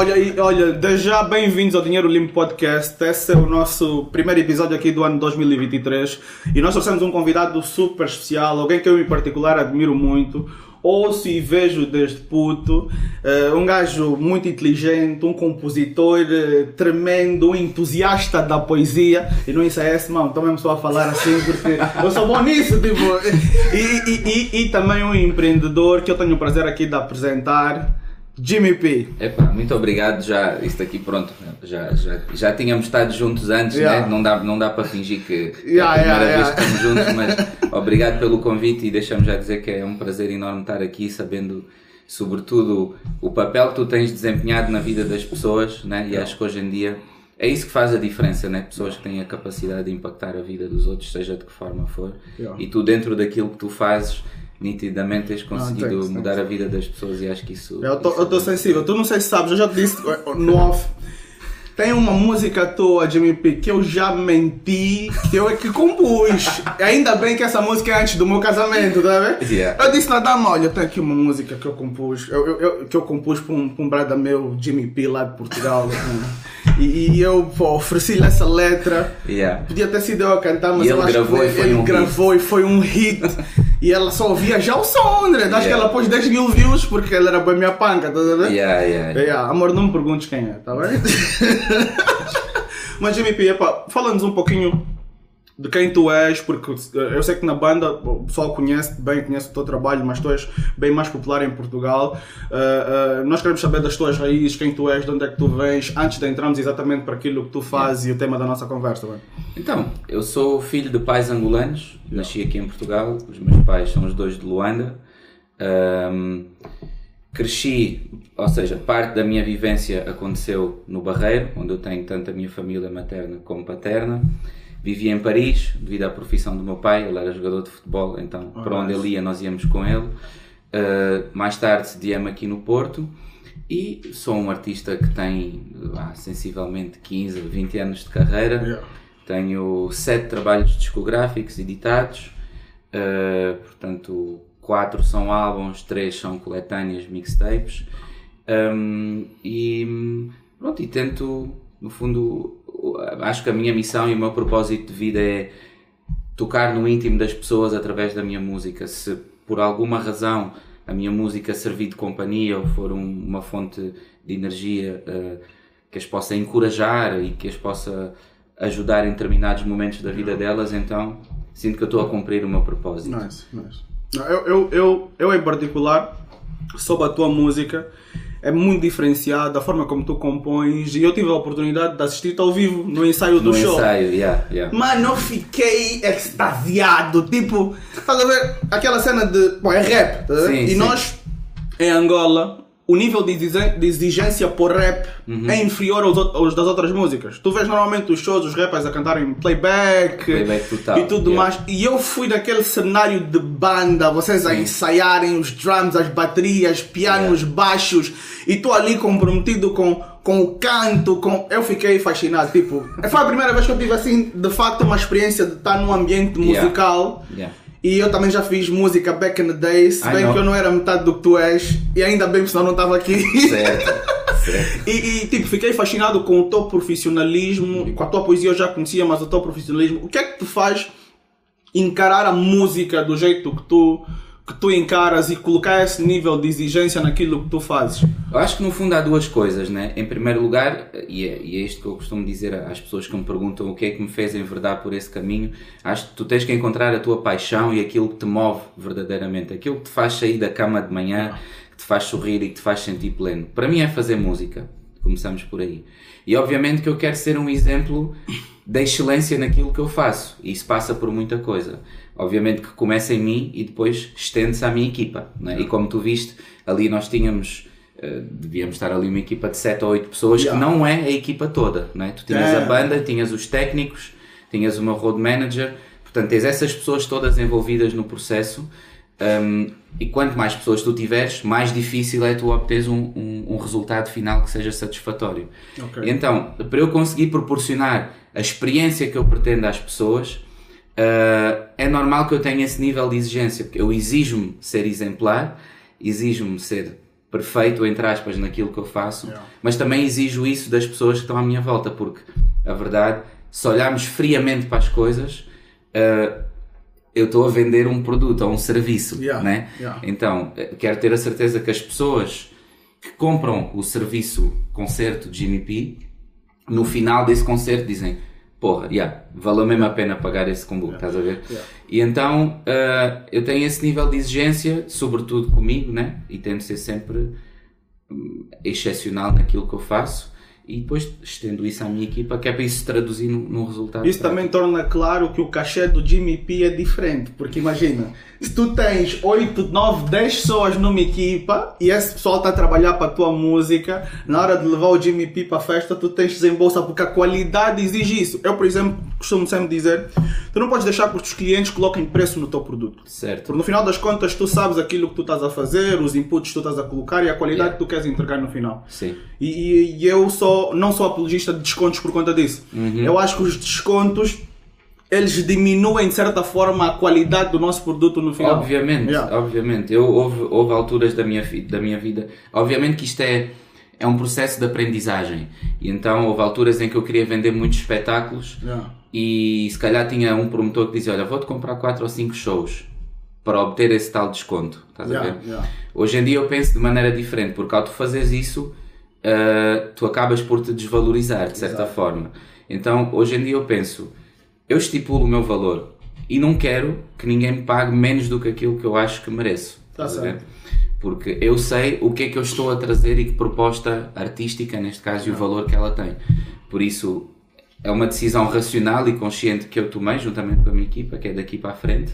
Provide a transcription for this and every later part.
olha, olha, desde já bem-vindos ao Dinheiro Limpo Podcast. Esse é o nosso primeiro episódio aqui do ano 2023 e nós trouxemos um convidado super especial, alguém que eu em particular admiro muito. Ouço e vejo desde puto, eh, um gajo muito inteligente, um compositor eh, tremendo, um entusiasta da poesia. E não é esse, mano, também me só a falar assim porque eu sou bom nisso, tipo. E, e, e, e também um empreendedor que eu tenho o prazer aqui de apresentar. Jimmy P. Epá, muito obrigado. Já, isto aqui, pronto, já, já, já tínhamos estado juntos antes, Yeah. né? não, dá, não dá para fingir que é Yeah, a primeira yeah, vez que estamos juntos, mas obrigado pelo convite e deixa-me já dizer que é um prazer enorme estar aqui, sabendo, sobretudo, o papel que tu tens desempenhado na vida das pessoas, né? e acho que hoje em dia é isso que faz a diferença, né? pessoas que têm a capacidade de impactar a vida dos outros, seja de que forma for, e tu, dentro daquilo que tu fazes. Nitidamente tens conseguido thanks. mudar a vida das pessoas e acho que isso. Eu eu é- sensível. Tu não sei se sabes, eu já te disse eh, no off. Tem uma música tua, Jimmy P, que eu já menti, que eu é que compus. Ainda bem que essa música é antes do meu casamento, tá vendo? Yeah. Eu disse na dama, olha, tem aqui uma música que eu compus, eu, eu- eu- que eu compus para um, pra um brother meu, Jimmy P, lá de Portugal. e, e eu ofereci-lhe essa letra. Yeah. Podia ter sido eu a cantar, mas E eu ele acho gravou que e foi ele um gravou e foi um hit. E ela só ouvia já o som, André. Acho que Yeah. ela pôs 10 mil views porque ela era bem minha panca, tá vendo? Yeah, yeah. É, amor, não me perguntes quem é, tá bem? Mas Jimmy P, epá, fala-nos um pouquinho de quem tu és, porque eu sei que na banda o pessoal conhece bem, conhece o teu trabalho, mas tu és bem mais popular em Portugal. Eh, eh, nós queremos saber das tuas raízes, quem tu és, de onde é que tu vens, antes de entrarmos exatamente para aquilo que tu fazes e o tema da nossa conversa. Bem? Então, eu sou filho de pais angolanos, nasci aqui em Portugal, os meus pais são os dois de Luanda. Ahm, cresci, ou seja, parte da minha vivência aconteceu no Barreiro, onde eu tenho tanto a minha família materna como paterna. Vivi em Paris, devido à profissão do meu pai, ele era jogador de futebol, então para onde ele ia nós íamos com ele. Uh, mais tarde sediei-me aqui no Porto e sou um artista que tem ah, sensivelmente 15, 20 anos de carreira. Yeah. Tenho sete trabalhos discográficos editados, uh, portanto, quatro são álbuns, três são coletâneas, mixtapes. Um, e pronto, e tento, no fundo, acho que a minha missão e o meu propósito de vida é tocar no íntimo das pessoas através da minha música. Se por alguma razão a minha música servir de companhia ou for um- uma fonte de energia eh, que as possa encorajar e que as possa ajudar em determinados momentos da vida delas, então sinto que eu estou a cumprir o meu propósito. Nice, nice. Eu, eu, eu, eu, em particular, soube a tua música, é muito diferenciada, a forma como tu compões, e eu tive a oportunidade de assistir-te ao vivo no ensaio do No show. ensaio, yeah, yeah. Mano, eu fiquei extasiado. Tipo, estás a ver aquela cena de. Bom, é rap, tá? Sim, E sim. nós, em Angola, o nível de exigência por rap Uhum. é inferior aos, aos das outras músicas. Tu vês normalmente os shows, os rappers a cantarem playback, Playback total, e tudo yeah. mais. E eu fui daquele cenário de banda, vocês a Sim. ensaiarem os drums, as baterias, pianos, baixos, e tu ali comprometido com, com o canto, com... Eu fiquei fascinado, tipo... Foi a primeira vez que eu tive, assim, de facto, uma experiência de estar num ambiente Yeah. musical. Yeah. E eu também já fiz música back in the days, se bem know. que eu não era metade do que tu és, e ainda bem, senão não estava aqui. Certo, certo. E, e, tipo, fiquei fascinado com o teu profissionalismo, e com a tua poesia eu já conhecia, mas o teu profissionalismo. O que é que te faz encarar a música do jeito que tu, que tu encaras e colocar esse nível de exigência naquilo que tu fazes? Eu acho que no fundo há duas coisas, né? Em primeiro lugar, e é, e é isto que eu costumo dizer às pessoas que me perguntam o que é que me fez enverdar por esse caminho, acho que tu tens que encontrar a tua paixão e aquilo que te move verdadeiramente, aquilo que te faz sair da cama de manhã, que te faz sorrir e que te faz sentir pleno. Para mim é fazer música, começamos por aí. E obviamente que eu quero ser um exemplo da excelência naquilo que eu faço, e isso passa por muita coisa. Obviamente que começa em mim e depois estende-se à minha equipa, né? e como tu viste, ali nós tínhamos Uh, devíamos estar ali uma equipa de 7 ou 8 pessoas Yeah. que não é a equipa toda, não é? Tu tinhas É. a banda, tinhas os técnicos, tinhas meu road manager, portanto tens essas pessoas todas envolvidas no processo um, e quanto mais pessoas tu tiveres, mais difícil é tu obteres um, um, um resultado final que seja satisfatório. Ok. Então, para eu conseguir proporcionar a experiência que eu pretendo às pessoas, uh, é normal que eu tenha esse nível de exigência, porque eu exijo-me ser exemplar, exijo-me ser perfeito, entre aspas, naquilo que eu faço, Yeah. mas também exijo isso das pessoas que estão à minha volta, porque a verdade, se olharmos friamente para as coisas, eh, eu estou a vender um produto ou um serviço, Yeah. né? Yeah. Então, eh, quero ter a certeza que as pessoas que compram o serviço concerto de Jimmy P, no final desse concerto dizem porra, yeah, valeu mesmo a pena pagar esse combo, estás a ver? E então eh, eu tenho esse nível de exigência, sobretudo comigo, né? E tento ser sempre hum, excepcional naquilo que eu faço e depois estendo isso à minha equipa, que é para isso se traduzir num, resultado. Isso também torna claro que o cachê do Jimmy P é diferente, porque imagina, se tu tens 8, 9, 10 pessoas numa equipa e esse pessoal está a trabalhar para a tua música, na hora de levar o Jimmy P para a festa, tu tens de desembolsar, porque a qualidade exige isso. Eu, por exemplo, costumo sempre dizer, tu não podes deixar que os teus clientes coloquem preço no teu produto. Certo. Porque no final das contas tu sabes aquilo que tu estás a fazer, os inputs que tu estás a colocar e a qualidade Yeah. que tu queres entregar no final. Sim. E, e- eu sou, não sou apologista de descontos por conta disso. Eu acho que os descontos eles diminuem de certa forma a qualidade do nosso produto no final. Obviamente, Yeah. obviamente. Eu, houve, houve alturas da minha, da minha vida. Obviamente que isto é, é um processo de aprendizagem. E então houve alturas em que eu queria vender muitos espetáculos Yeah. E se calhar tinha um promotor que dizia: Olha, vou-te comprar 4 ou 5 shows para obter esse tal desconto. Estás a Yeah, ver? yeah. Hoje em dia eu penso de maneira diferente, porque ao tu fazeres isso, ah, tu acabas por te desvalorizar de certa forma. Então, hoje em dia eu penso, eu estipulo o meu valor e não quero que ninguém me pague menos do que aquilo que eu acho que mereço. Tá a certo. Porque eu sei o que é que eu estou a trazer e que proposta artística, neste caso, e o valor que ela tem. Por isso, é uma decisão racional e consciente que eu tomei, juntamente com a minha equipa, que é daqui para a frente,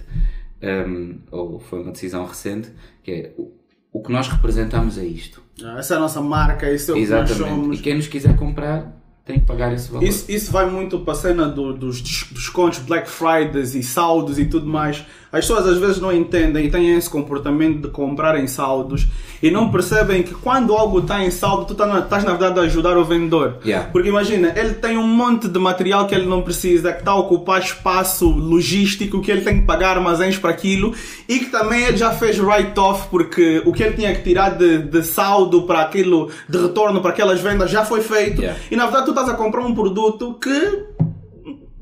um, ou foi uma decisão recente, que é o, o que nós representamos é isto. Yeah, Essa é a nossa marca, isso é o que nós Exatamente. somos. E quem nos quiser comprar tem que pagar esse valor. Isso, isso vai muito para a cena do- dos des- descontos, Black Fridays e saldos e tudo mais. As pessoas às vezes não entendem e têm esse comportamento de comprar em saldos e não percebem que quando algo está em saldo, tu tá estás na verdade a ajudar o vendedor. Yeah. Porque imagina, ele tem um monte de material que ele não precisa, que está a ocupar espaço logístico, que ele tem que pagar armazéns para aquilo e que também ele já fez write-off porque o que ele tinha que tirar de, de saldo para aquilo, de retorno para aquelas vendas já foi feito. Yeah. E na verdade tu estás a comprar um produto que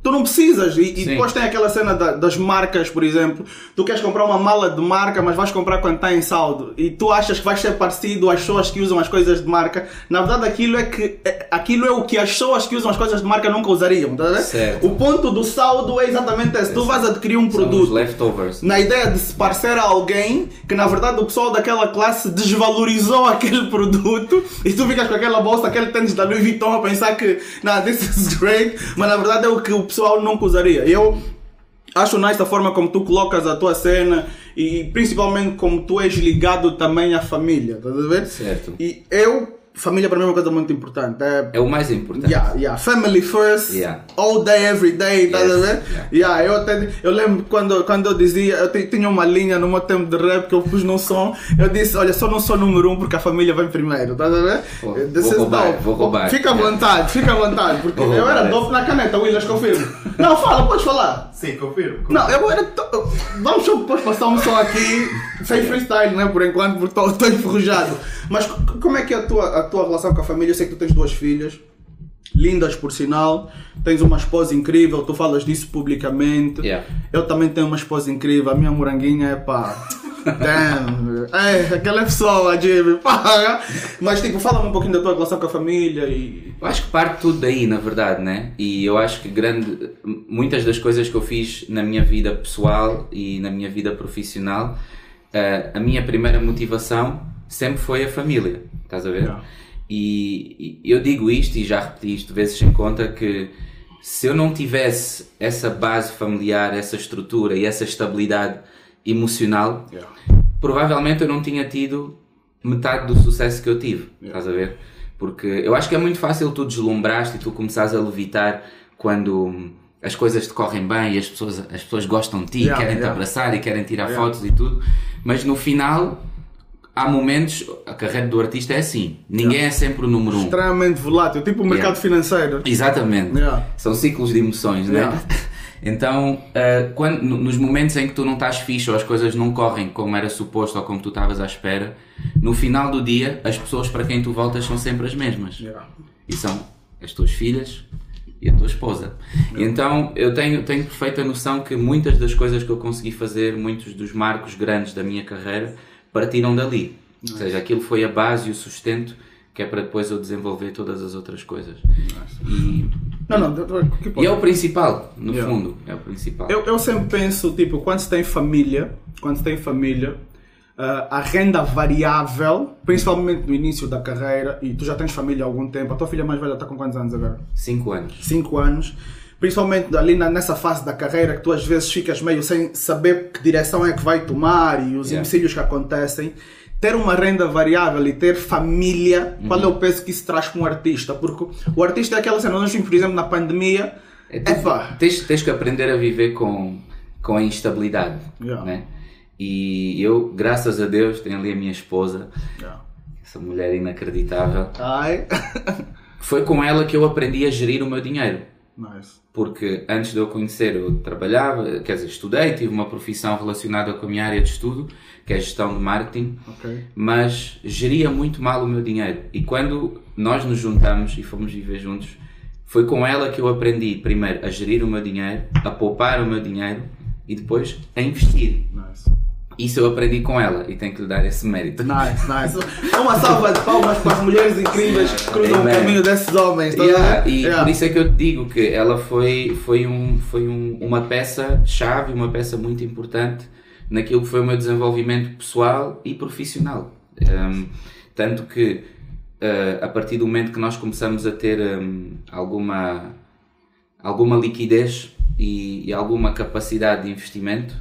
tu não precisas. E, e depois tem aquela cena da- das marcas, por exemplo. Tu queres comprar uma mala de marca, mas vais comprar quando está em saldo. E tu achas que vai ser parecido às pessoas que usam as coisas de marca. Na verdade, aquilo é, que, é- aquilo é o que as pessoas que usam as coisas de marca nunca usariam. Tá? Certo. O ponto do saldo é exatamente esse. Tu vais adquirir um São produto leftovers. na ideia de se parecer a alguém que na verdade o pessoal daquela classe desvalorizou aquele produto e tu ficas com aquela bolsa, aquele tênis da Louis Vuitton a pensar que nah, this is great, mas na verdade é o que o pessoal nunca usaria. Eu acho nice a forma como tu colocas a tua cena e principalmente como tu és ligado também à família, estás a ver? Certo. E eu, família para mim é uma coisa muito importante. É É o mais importante. Yeah, yeah. Family first, Yeah. all day, every day, estás a ver? yeah. Yeah, eu, até, eu lembro quando, quando eu dizia, eu te- tinha uma linha no meu tempo de rap que eu pus num som, eu disse, olha, só não sou número um porque a família vem primeiro, estás a ver? Vou- This vou roubar, dope. vou roubar. Fica à Yeah. vontade, fica à vontade, porque Vou eu era dope na caneta, Williams, confirmo. Não, fala, podes falar. Sim, confirmo. Não, eu era. to- Vamos só depois passar um som aqui sem freestyle, né? Por enquanto, porque estou enferrujado. Mas como é que é a tua, a tua relação com a família? Eu sei que tu tens duas filhas, lindas por sinal, tens uma esposa incrível, tu falas disso publicamente. Yeah. Eu também tenho uma esposa incrível, a minha moranguinha é pá. Damn, é, aquela pessoa, Jimmy, pá. Mas tipo, fala-me um pouquinho da tua relação com a família e. Eu acho que parte tudo daí, na verdade, né? E eu acho que grande, muitas das coisas que eu fiz na minha vida pessoal e na minha vida profissional, eh, a minha primeira motivação sempre foi a família, estás a ver? Yeah. E, e eu digo isto e já repeti isto vezes sem conta que se eu não tivesse essa base familiar, essa estrutura e essa estabilidade emocional, provavelmente eu não tinha tido metade do sucesso que eu tive. Estás a ver? Porque eu acho que é muito fácil tu deslumbraste e tu começares a levitar quando as coisas te correm bem e as pessoas, as pessoas gostam de ti, Yeah, querem te yeah. abraçar e querem tirar Yeah. fotos e tudo, mas no final há momentos, a carreira do artista é assim, ninguém é sempre o número um. Extremamente volátil, tipo o mercado Yeah. financeiro. Exatamente. Yeah. São ciclos de emoções, né? Yeah. Então, uh, quando, nos momentos em que tu não estás fixe ou as coisas não correm como era suposto ou como tu estavas à espera, no final do dia, as pessoas para quem tu voltas são sempre as mesmas. Yeah. E são as tuas filhas e a tua esposa. Yeah. Então, eu tenho, tenho perfeita noção que muitas das coisas que eu consegui fazer, muitos dos marcos grandes da minha carreira, partiram dali. Nice. Ou seja, aquilo foi a base e o sustento que é para depois eu desenvolver todas as outras coisas. E, não, não, e é o principal, no yeah. fundo, é o principal. Eu, eu sempre penso, tipo, quando se tem família, quando se tem família, uh, a renda variável, principalmente no início da carreira, e tu já tens família há algum tempo, a tua filha mais velha está com quantos anos agora? Cinco anos. Cinco anos. Principalmente ali na, nessa fase da carreira que tu às vezes ficas meio sem saber que direção é que vai tomar e os yeah. empecilhos que acontecem ter uma renda variável e ter família, uhum. qual é o peso que isso traz para um artista? Porque o artista é aquela cena, nós vimos, por exemplo, na pandemia. É, tens, tens, que aprender a viver com, com a instabilidade. Yeah. Né? E eu, graças a Deus, tenho ali a minha esposa, yeah. essa mulher inacreditável. Ai. Foi com ela que eu aprendi a gerir o meu dinheiro. Nice. Porque antes de eu conhecer, eu trabalhava, quer dizer, estudei, tive uma profissão relacionada com a minha área de estudo que é gestão de marketing, okay. mas geria muito mal o meu dinheiro. E quando nós nos juntamos e fomos viver juntos, foi com ela que eu aprendi primeiro a gerir o meu dinheiro, a poupar o meu dinheiro e depois a investir. Nice. Isso eu aprendi com ela e tenho que lhe dar esse mérito. Nice, nice. Uma salva de palmas para as mulheres incríveis que cruzam Amen. o caminho desses homens. Tá yeah, e yeah. por isso é que eu te digo que ela foi, foi, um, foi um, uma peça-chave, uma peça muito importante naquilo que foi o meu desenvolvimento pessoal e profissional. Um, tanto que uh, a partir do momento que nós começamos a ter um, alguma, alguma liquidez e, e, alguma capacidade de investimento,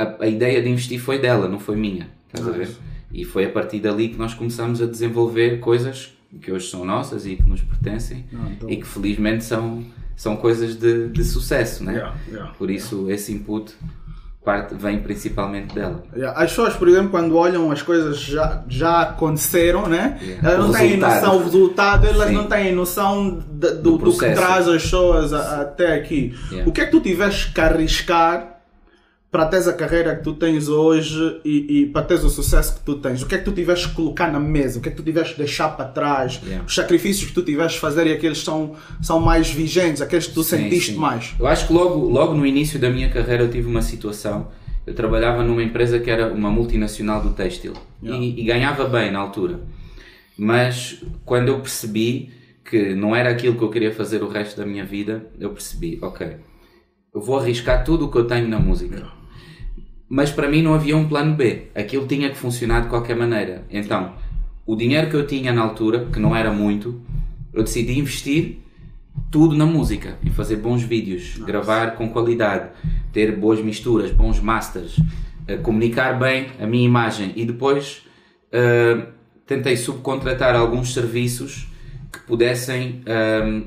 a, a, ideia de investir foi dela, não foi minha. Estás a ver? E foi a partir dali que nós começamos a desenvolver coisas que hoje são nossas e que nos pertencem não, então... e que felizmente são, são coisas de, de sucesso, né? Yeah, yeah, Por isso yeah. esse input parte vem principalmente dela. As pessoas, por exemplo, quando olham as coisas já, já aconteceram, né? Elas não têm noção do resultado, elas Sim. não têm noção de, do, do, do, que traz as pessoas a, até aqui. O que é que tu tiveste que arriscar para teres a carreira que tu tens hoje e, e, para teres o sucesso que tu tens? O que é que tu tiveste que colocar na mesa? O que é que tu tiveste que deixar para trás? Yeah. Os sacrifícios que tu tiveste que fazer e aqueles são, são mais vigentes, aqueles que tu sim, sentiste sim. mais? Eu acho que logo, logo no início da minha carreira eu tive uma situação. Eu trabalhava numa empresa que era uma multinacional do têxtil yeah. e, e ganhava bem na altura. Mas quando eu percebi que não era aquilo que eu queria fazer o resto da minha vida, eu percebi, ok, eu vou arriscar tudo o que eu tenho na música. Yeah mas para mim não havia um plano B. Aquilo tinha que funcionar de qualquer maneira. Então, o dinheiro que eu tinha na altura, que não era muito, eu decidi investir tudo na música, em fazer bons vídeos, Nossa. gravar com qualidade, ter boas misturas, bons masters, uh, comunicar bem a minha imagem e depois uh, tentei subcontratar alguns serviços que pudessem uh,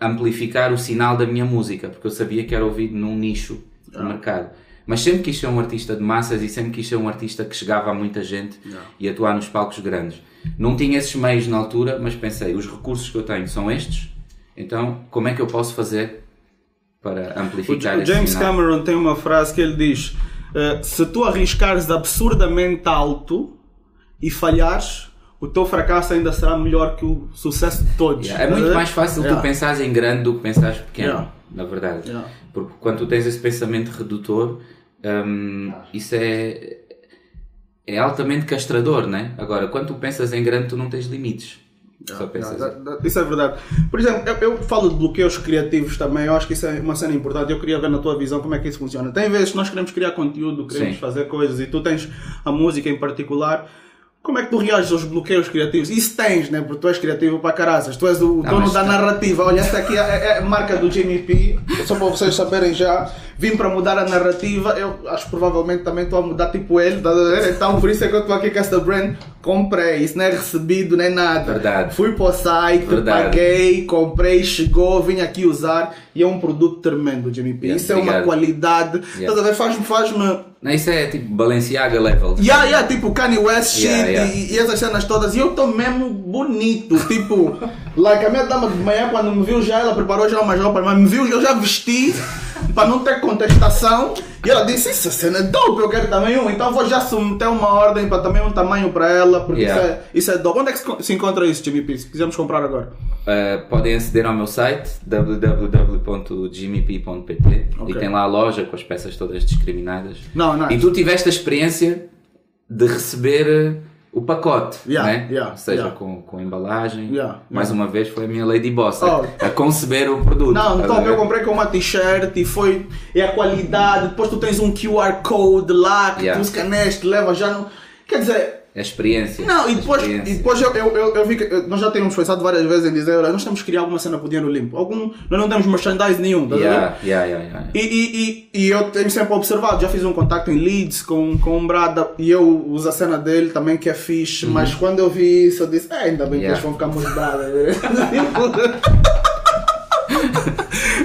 amplificar o sinal da minha música, porque eu sabia que era ouvido num nicho do ah. mercado. Mas sempre quis ser um artista de massas e sempre quis ser um artista que chegava a muita gente yeah. e atuar nos palcos grandes. Não tinha esses meios na altura, mas pensei, os recursos que eu tenho são estes, então como é que eu posso fazer para amplificar o, James? Cameron tem uma frase que ele diz: uh, se tu arriscares absurdamente alto e falhares, o teu fracasso ainda será melhor que o sucesso de todos. Yeah. É muito mais fácil yeah. tu pensares em grande do que pensares pequeno, na verdade. Porque quando tu tens esse pensamento redutor, um, isso é, é altamente castrador, né? Agora, quando tu pensas em grande, tu não tens limites. Só pensas... isso é verdade. Por exemplo, eu, eu, falo de bloqueios criativos também, eu acho que isso é uma cena importante. Eu queria ver na tua visão como é que isso funciona. Tem vezes que nós queremos criar conteúdo, queremos Sim. fazer coisas e tu tens a música em particular como é que tu reages aos bloqueios criativos? Isso tens, né? Porque tu és criativo para caraças. Tu és o não, dono da tá... narrativa. Olha, esta aqui é, é, a marca do Jimmy P. Só para vocês saberem já. Vim para mudar a narrativa. Eu acho que provavelmente também estou a mudar tipo ele. Tá então por isso é que eu estou aqui com esta brand. Comprei. Isso não é recebido nem nada. Verdade. Fui para o site, Verdade. paguei, comprei, chegou, vim aqui usar. E é um produto tremendo, Jimmy P. Yeah, isso é uma qualidade. Yeah. Faz-me. Faz-me não, isso é tipo Balenciaga level. Yeah, yeah, tipo Kanye West shit yeah, yeah. E, e, essas cenas todas. E eu estou mesmo bonito. Tipo, like a minha dama de manhã, quando me viu já, ela preparou já umas roupas, mas me viu, eu já vesti. Para não ter contestação. E ela disse: Essa cena é dope, eu quero também um. Então vou já submeter uma ordem para também um tamanho para ela, porque Yeah. isso, é, isso é dope. Onde é que se, encontra isso, Jimmy P? Se quisermos comprar agora. Uh, podem aceder ao meu site www.jimmyp.pt Ok. e tem lá a loja com as peças todas discriminadas. Não, não. E tu tiveste a experiência de receber uh, o pacote, Yeah, né? yeah, ou seja, yeah. com, com embalagem. Mais uma vez foi a minha Lady Boss a- Oh. a conceber o produto. Não, a então ver? eu comprei com uma t-shirt e foi. É a qualidade. Depois tu tens um QR Code lá que tu escaneas, te leva já no. Quer dizer. A experiência. Não, e A depois, e depois eu, eu, eu, eu vi que eh, nós já temos pensado várias vezes em dizer, olha, nós temos que criar alguma cena para o dinheiro limpo. Algum, nós não temos merchandise nenhum, tá a ver? Yeah, yeah, yeah, yeah. E, e, e, e eu tenho sempre observado, já fiz um contacto em Leeds com, com um brada e eu uso a cena dele também que é fixe, mas quando eu vi isso eu disse, é, ainda bem que Uhum. Eles vão ficar muito brada.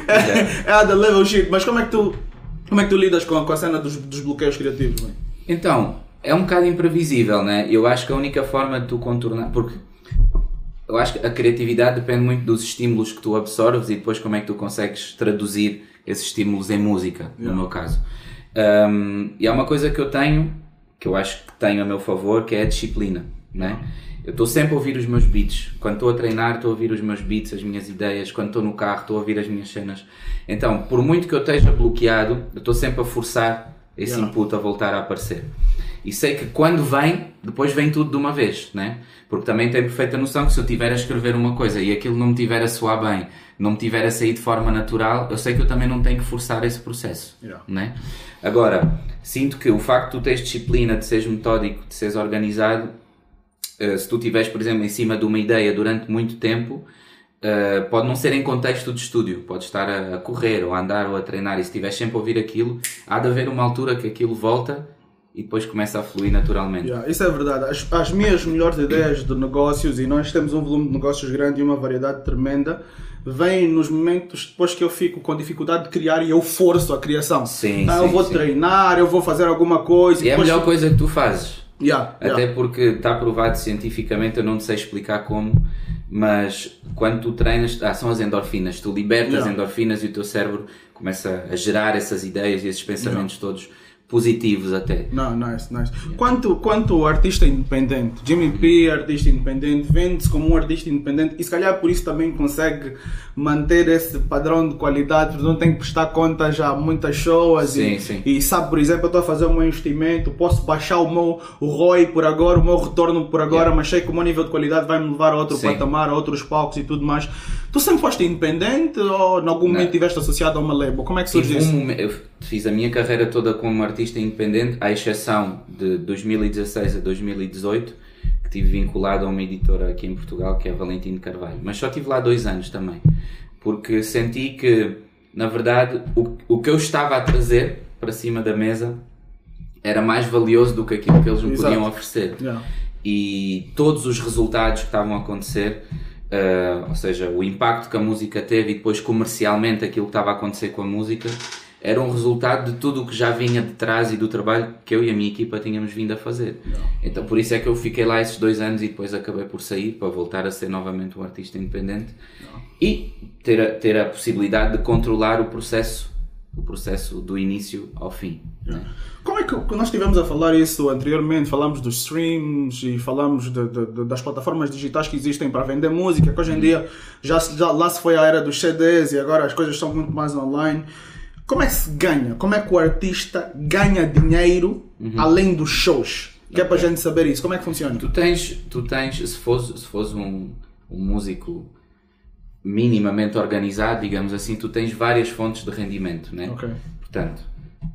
é, é the level shit, mas como é que tu, como é que tu lidas com, com a cena dos, dos bloqueios criativos? mãe? Então, é um bocado imprevisível, né? Eu acho que a única forma de tu contornar. Porque eu acho que a criatividade depende muito dos estímulos que tu absorves e depois como é que tu consegues traduzir esses estímulos em música, no meu caso. Um, e há uma coisa que eu tenho, que eu acho que tenho a meu favor, que é a disciplina, né? Eu estou sempre a ouvir os meus beats. Quando estou a treinar, estou a ouvir os meus beats, as minhas ideias. Quando estou no carro, estou a ouvir as minhas cenas. Então, por muito que eu esteja bloqueado, eu estou sempre a forçar esse Yeah. input a voltar a aparecer. E sei que quando vem, depois vem tudo de uma vez, né? Porque também tenho perfeita noção que se eu tiver a escrever uma coisa e aquilo não me tiver a soar bem, não me tiver a sair de forma natural, eu sei que eu também não tenho que forçar esse processo, Yeah. né? Agora, sinto que o facto de tu teres disciplina, de seres metódico, de seres organizado, eh, se tu estiveres, por exemplo, em cima de uma ideia durante muito tempo, eh, pode não ser em contexto de estúdio, pode estar a, a correr, ou a andar, ou a treinar, e se estiveres sempre a ouvir aquilo, há de haver uma altura que aquilo volta e depois começa a fluir naturalmente. Yeah, isso é verdade. As, as minhas melhores ideias de negócios, e nós temos um volume de negócios grande e uma variedade tremenda, vêm nos momentos depois que eu fico com dificuldade de criar e eu forço a criação. Sim, Ah, sim, eu vou sim. treinar, eu vou fazer alguma coisa. E é a melhor coisa que tu fazes. Yeah, yeah. Até porque está provado cientificamente, eu não te sei explicar como, mas quando tu treinas, ah, são as endorfinas, tu libertas Yeah. endorfinas e o teu cérebro começa a gerar essas ideias e esses pensamentos todos positivos até. Não, nice, nice. Quanto, quanto artista independente, Jimmy P, artista independente, vende-se como um artista independente e se calhar por isso também consegue manter esse padrão de qualidade, porque não tem que prestar contas a muitas pessoas Sim, e, sim. e sabe, por exemplo, eu estou a fazer o meu investimento, posso baixar o meu o ROI por agora, o meu retorno por agora, Yeah. mas sei que o meu nível de qualidade vai me levar a outro Sim. patamar, a outros palcos e tudo mais. Tu sempre foste independente ou em algum momento estiveste associado a uma label? Como é que surge Tive isso? um fiz a minha carreira toda como artista independente, à exceção de 2016 a 2018, que estive vinculado a uma editora aqui em Portugal, que é a Valentino Carvalho. Mas só estive lá dois anos também, porque senti que, na verdade, o, o que eu estava a trazer para cima da mesa era mais valioso do que aquilo que eles me Exato. podiam oferecer Yeah. e todos os resultados que estavam a acontecer, eh, ou seja, o impacto que a música teve e depois comercialmente aquilo que estava a acontecer com a música, era um resultado de tudo o que já vinha de trás e do trabalho que eu e a minha equipa tínhamos vindo a fazer. Então por isso é que eu fiquei lá esses dois anos e depois acabei por sair para voltar a ser novamente um artista independente e ter a, ter a possibilidade de controlar o processo, o processo do início ao fim. né? Como é que nós estivemos a falar isso anteriormente? Falamos dos streams e falamos de- de- de- das plataformas digitais que existem para vender música, que hoje em dia já, já lá se foi a era dos CDs e agora as coisas são muito mais online. Como é que se ganha? Como é que o artista ganha dinheiro além dos shows? Que é para a gente saber isso. Como é que funciona? Tu tens, tu tens se fosse, se fosse um, um músico minimamente organizado, digamos assim, tu tens várias fontes de rendimento, né? Ok. Portanto,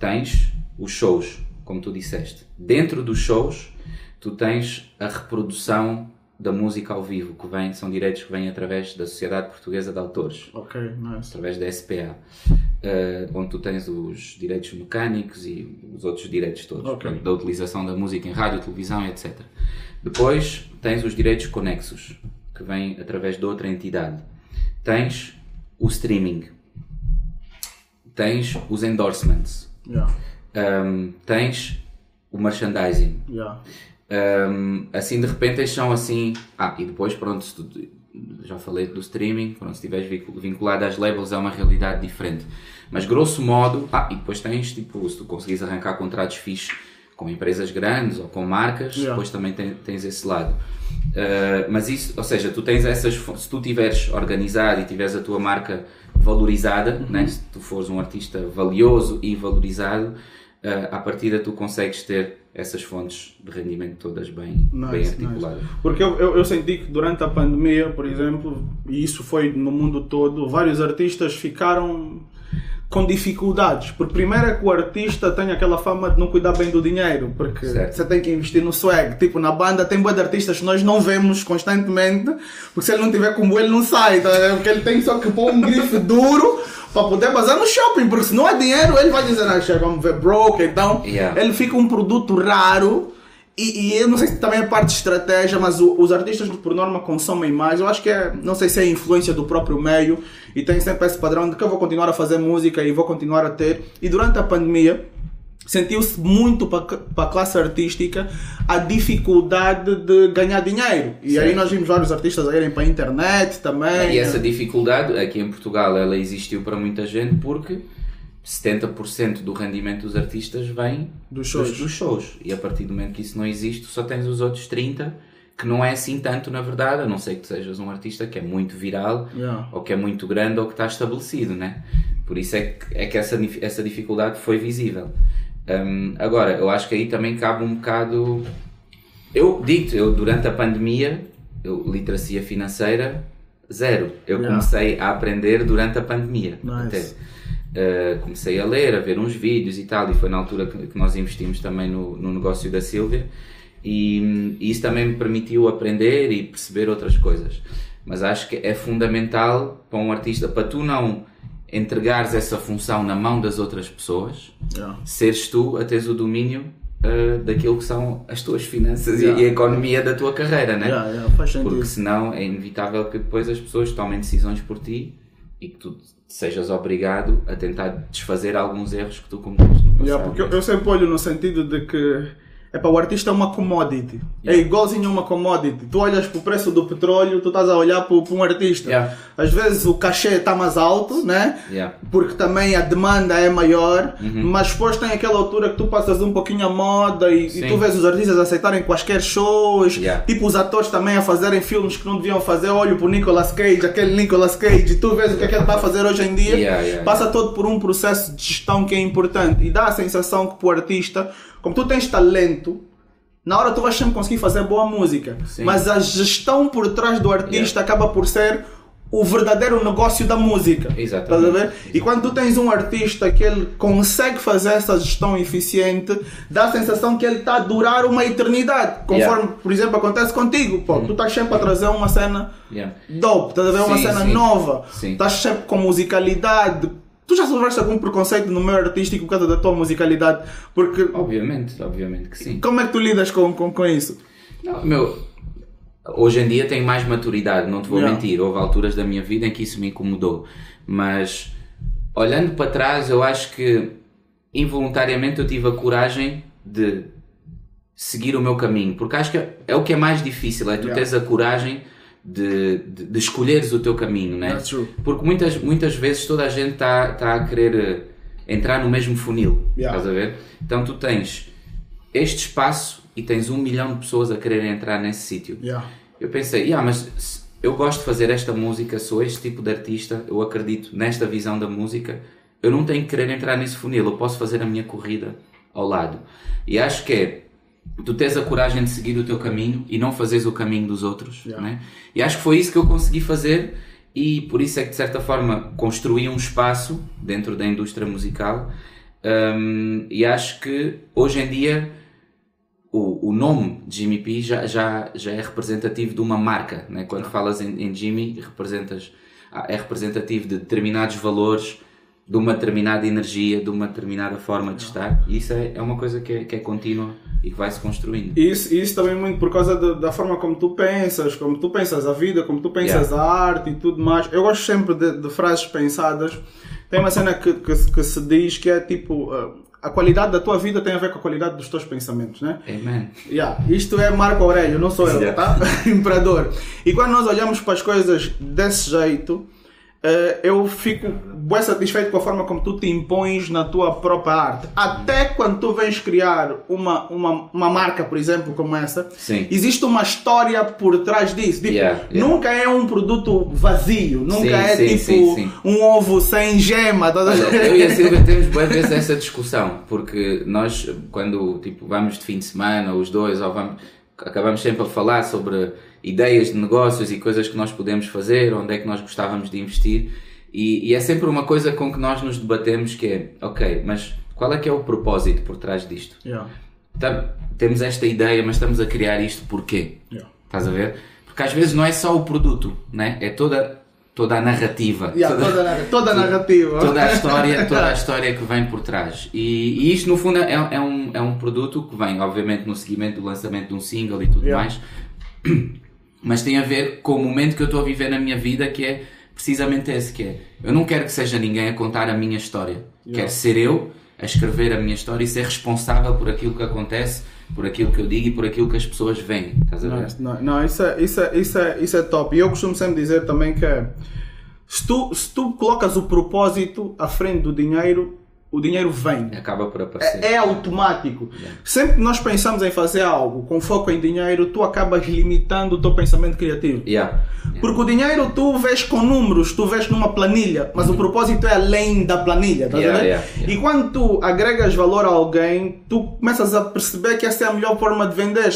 tens os shows, como tu disseste. Dentro dos shows, tu tens a reprodução da música ao vivo, que vem, são direitos que vêm através da Sociedade Portuguesa de Autores Ok, nice. através da SPA, eh, onde tu tens os direitos mecânicos e os outros direitos todos, Ok. portanto, da utilização da música em rádio, televisão, etc. Depois tens os direitos conexos, que vêm através de outra entidade. Tens o streaming, tens os endorsements, Yeah, um, tens o merchandising. yeah. Um, assim de repente eles são assim. Ah, e depois pronto, tu- já falei do streaming, pronto, se estiveres vinculado às labels é uma realidade diferente. Mas grosso modo, ah, e depois tens, tipo, se tu conseguires arrancar contratos fixos com empresas grandes ou com marcas, Yeah. depois também tem- tens esse lado. Uh, mas isso, ou seja, tu tens essas, se tu tiveres organizado e tiveres a tua marca valorizada, Uhum. né? se tu fores um artista valioso e valorizado, uh, à partida tu consegues ter essas fontes de rendimento todas bem, Nice, bem nice. articuladas. Porque eu, eu, eu senti que durante a pandemia, por exemplo, e isso foi no mundo todo, vários artistas ficaram com dificuldades. Porque primeiro é que o artista tem aquela fama de não cuidar bem do dinheiro, porque Certo. você tem que investir no swag. Tipo, na banda tem boa de artistas que nós não vemos constantemente, porque se ele não tiver como ele não sai, tá? ligado? porque ele tem só que pôr um grife duro para poder bazar no shopping, porque se não há dinheiro, ele vai dizer, ah, vamos ver broke, então Yeah. ele fica um produto raro e, e eu não sei se também é parte de estratégia, mas o- os artistas por norma consomem mais. Eu acho que é, não sei se é influência do próprio meio e tem sempre esse padrão de que eu vou continuar a fazer música e vou continuar a ter. E durante a pandemia sentiu-se muito para a classe artística a dificuldade de ganhar dinheiro. E aí Certo. nós vimos vários artistas a irem para a internet também. E essa dificuldade, aqui em Portugal, ela existiu para muita gente porque 70% do rendimento dos artistas vem Dos shows. dos shows. E a partir do momento que isso não existe, só tens os outros 30%, que não é assim tanto na verdade, a não ser que tu sejas um artista que é muito viral, Yeah. ou que é muito grande, ou que está estabelecido, né? Por isso é que, é que essa, essa dificuldade foi visível. Hum, agora, eu acho que aí também cabe um bocado. Eu digo eu durante a pandemia, eu, literacia financeira, zero. Eu Yeah. comecei a aprender durante a pandemia. Nice. até. Uh, comecei a ler, a ver uns vídeos e tal, e foi na altura que, que nós investimos também no, no negócio da Silvia, e, e isso também me permitiu aprender e perceber outras coisas. Mas acho que é fundamental para um artista, para tu não entregares essa função na mão das outras pessoas, Yeah. seres tu a teres o domínio uh, daquilo que são as tuas finanças e- Yeah. e, a economia da tua carreira, né? Yeah. Porque senão é inevitável que depois as pessoas tomem decisões por ti e que tu sejas obrigado a tentar desfazer alguns erros que tu cometeste no passado. Yeah, porque eu, eu sempre olho no sentido de que Epá, o artista é uma commodity. É Yeah. igualzinho a uma commodity. Tu olhas para o preço do petróleo, tu estás a olhar para, para um artista. Yeah. Às vezes o cachê está mais alto, né? Yeah. Porque também a demanda é maior, Uhum. mas depois tem aquela altura que tu passas um pouquinho a moda e, e tu vês os artistas aceitarem quaisquer shows, tipo os atores também a fazerem filmes que não deviam fazer. Olho para o Nicolas Cage, aquele Nicolas Cage, e tu vês o que é que ele está a fazer hoje em dia. Passa todo por um processo de gestão que é importante e dá a sensação que para o artista, como tu tens talento, na hora tu vais sempre conseguir fazer boa música, Sim. mas a gestão por trás do artista acaba por ser o verdadeiro negócio da música. Exatamente. E quando tu tens um artista que ele consegue fazer essa gestão eficiente, dá a sensação que ele está a durar uma eternidade. Conforme, Yeah. Uhum. por exemplo, acontece contigo. Pô, tu estás sempre a trazer uma cena Yeah. dope, estás a ver? Uma Sim, cena sim. nova. Estás sempre com musicalidade. Tu já sofreste algum preconceito no meio artístico por causa da tua musicalidade? Porque Obviamente, obviamente que sim. como é que tu lidas com, com, com isso? Não, meu, hoje em dia tenho mais maturidade, não te vou Yeah. mentir. Houve alturas da minha vida em que isso me incomodou. Mas olhando para trás, eu acho que involuntariamente eu tive a coragem de seguir o meu caminho. Porque acho que é o que é mais difícil, é tu Yeah. teres a coragem de, de, de escolheres o teu caminho, né? That's true. Porque muitas, muitas vezes toda a gente está tá a querer eh, entrar no mesmo funil. Yeah. Estás a ver? Então tu tens este espaço e tens um milhão de pessoas a quererem entrar nesse sítio. Yeah. Eu pensei, yeah, mas eu gosto de fazer esta música, sou este tipo de artista, eu acredito nesta visão da música, eu não tenho que querer entrar nesse funil, eu posso fazer a minha corrida ao lado. E acho que é tu tens a coragem de seguir o teu caminho e não fazeres o caminho dos outros. Yeah. Né? E acho que foi isso que eu consegui fazer e por isso é que de certa forma construí um espaço dentro da indústria musical hum, e acho que hoje em dia o, o nome Jimmy P já, já, já é representativo de uma marca. Né? Quando falas em, em Jimmy, representas, ah, é representativo de determinados valores, de uma determinada energia, de uma determinada forma de estar. E isso é, é uma coisa que é, que é contínua e que vai se construindo. Isso, isso também muito por causa da, da forma como tu pensas, como tu pensas a vida, como tu pensas Yeah. a arte e tudo mais. Eu gosto sempre de, de frases pensadas. Tem uma cena que, que, se- que se diz que é tipo: uh, a qualidade da tua vida tem a ver com a qualidade dos teus pensamentos, né? Amen. Yeah. Isto é Marco Aurélio, não sou eu, Yeah. tá? Imperador. E quando nós olhamos para as coisas desse jeito, eh, eu fico bem satisfeito com a forma como tu te impões na tua própria arte. Até quando tu vens criar uma, uma, uma marca, por exemplo, como essa, Sim. existe uma história por trás disso. Tipo, Yeah, yeah. Nunca é um produto vazio, nunca Sim, é sim, tipo um ovo sem gema. tá- Olha, eu e a Silvia temos boas vezes essa discussão, porque nós, quando tipo, vamos de fim de semana, os dois, ou vamos, acabamos sempre a falar sobre ideias de negócios e coisas que nós podemos fazer, onde é que nós gostávamos de investir, e, e é sempre uma coisa com que nós nos debatemos que é, ok, mas qual é que é o propósito por trás disto? Yeah, Tam- temos esta ideia, mas estamos a criar isto porquê? yeah. Estás a ver? Porque às vezes não é só o produto, né? é toda, toda a narrativa. Yeah, toda- toda, a narra- toda a narrativa. toda a história, toda a história que vem por trás. E, e isto no fundo é, é um, é um produto que vem, obviamente, no seguimento do lançamento de um single e tudo mais, mas tem a ver com o momento que eu estou a viver na minha vida, que é precisamente esse, que é eu não quero que seja ninguém a contar a minha história. Quero ser eu a escrever a minha história e ser responsável por aquilo que acontece, por aquilo que eu digo e por aquilo que as pessoas veem. Estás a ver? Nice, nice. Não, isso é, isso, é, isso, é, isso é top. E eu costumo sempre dizer também que é, se tu, se tu colocas o propósito à frente do dinheiro, o dinheiro vem. Acaba por aparecer. É, é automático. Sempre que nós pensamos em fazer algo com foco em dinheiro, tu acabas limitando o teu pensamento criativo. Yeah. Yeah. Porque o dinheiro tu vês com números, tu vês numa planilha, mas o propósito é além da planilha, tá yeah. E quando tu agregas valor a alguém, tu começas a perceber que essa é a melhor forma de vender.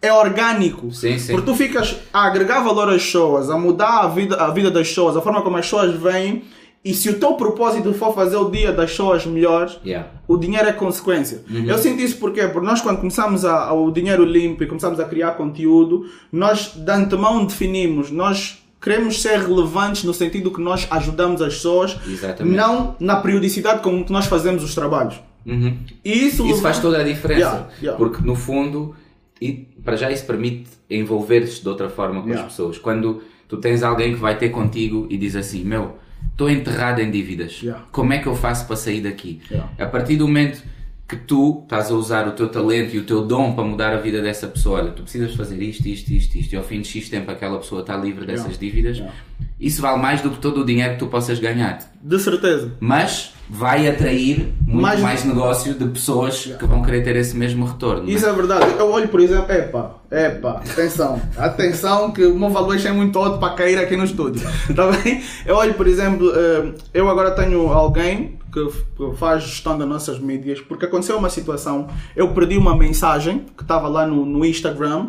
É orgânico. Sim, sim. Porque tu ficas a agregar valor às pessoas, a mudar a vida, a vida das pessoas, a forma como as pessoas vêm. E se o teu propósito for fazer o dia das pessoas melhores, Yeah. o dinheiro é consequência. Eu sinto isso porque, porque nós quando começamos a, a- o dinheiro limpo e começamos a criar conteúdo, nós de antemão definimos, nós queremos ser relevantes no sentido que nós ajudamos as pessoas, Exatamente. não na periodicidade com que nós fazemos os trabalhos. Uhum. E isso, Isso faz toda a diferença. Yeah, yeah. Porque no fundo, e para já isso permite envolver-te de outra forma com as pessoas. Quando tu tens alguém que vai ter contigo e diz assim: Meu, estou enterrado em dívidas. Yeah. Como é que eu faço para sair daqui? Yeah. A partir do momento que tu estás a usar o teu talento e o teu dom para mudar a vida dessa pessoa, olha, tu precisas fazer isto, isto, isto, isto, e ao fim de X tempo aquela pessoa está livre dessas dívidas. Isso vale mais do que todo o dinheiro que tu possas ganhar De certeza. mas vai atrair muito Mais- mais, negócio de pessoas que vão querer ter esse mesmo retorno. Isso né? é verdade. Eu olho, por exemplo, epa, epa, atenção, atenção que o meu valuation é muito alto para cair aqui no estúdio, tá bem? Eu olho, por exemplo, eh, eu agora tenho alguém que faz gestão das nossas mídias, porque aconteceu uma situação, eu perdi uma mensagem que estava lá no, no Instagram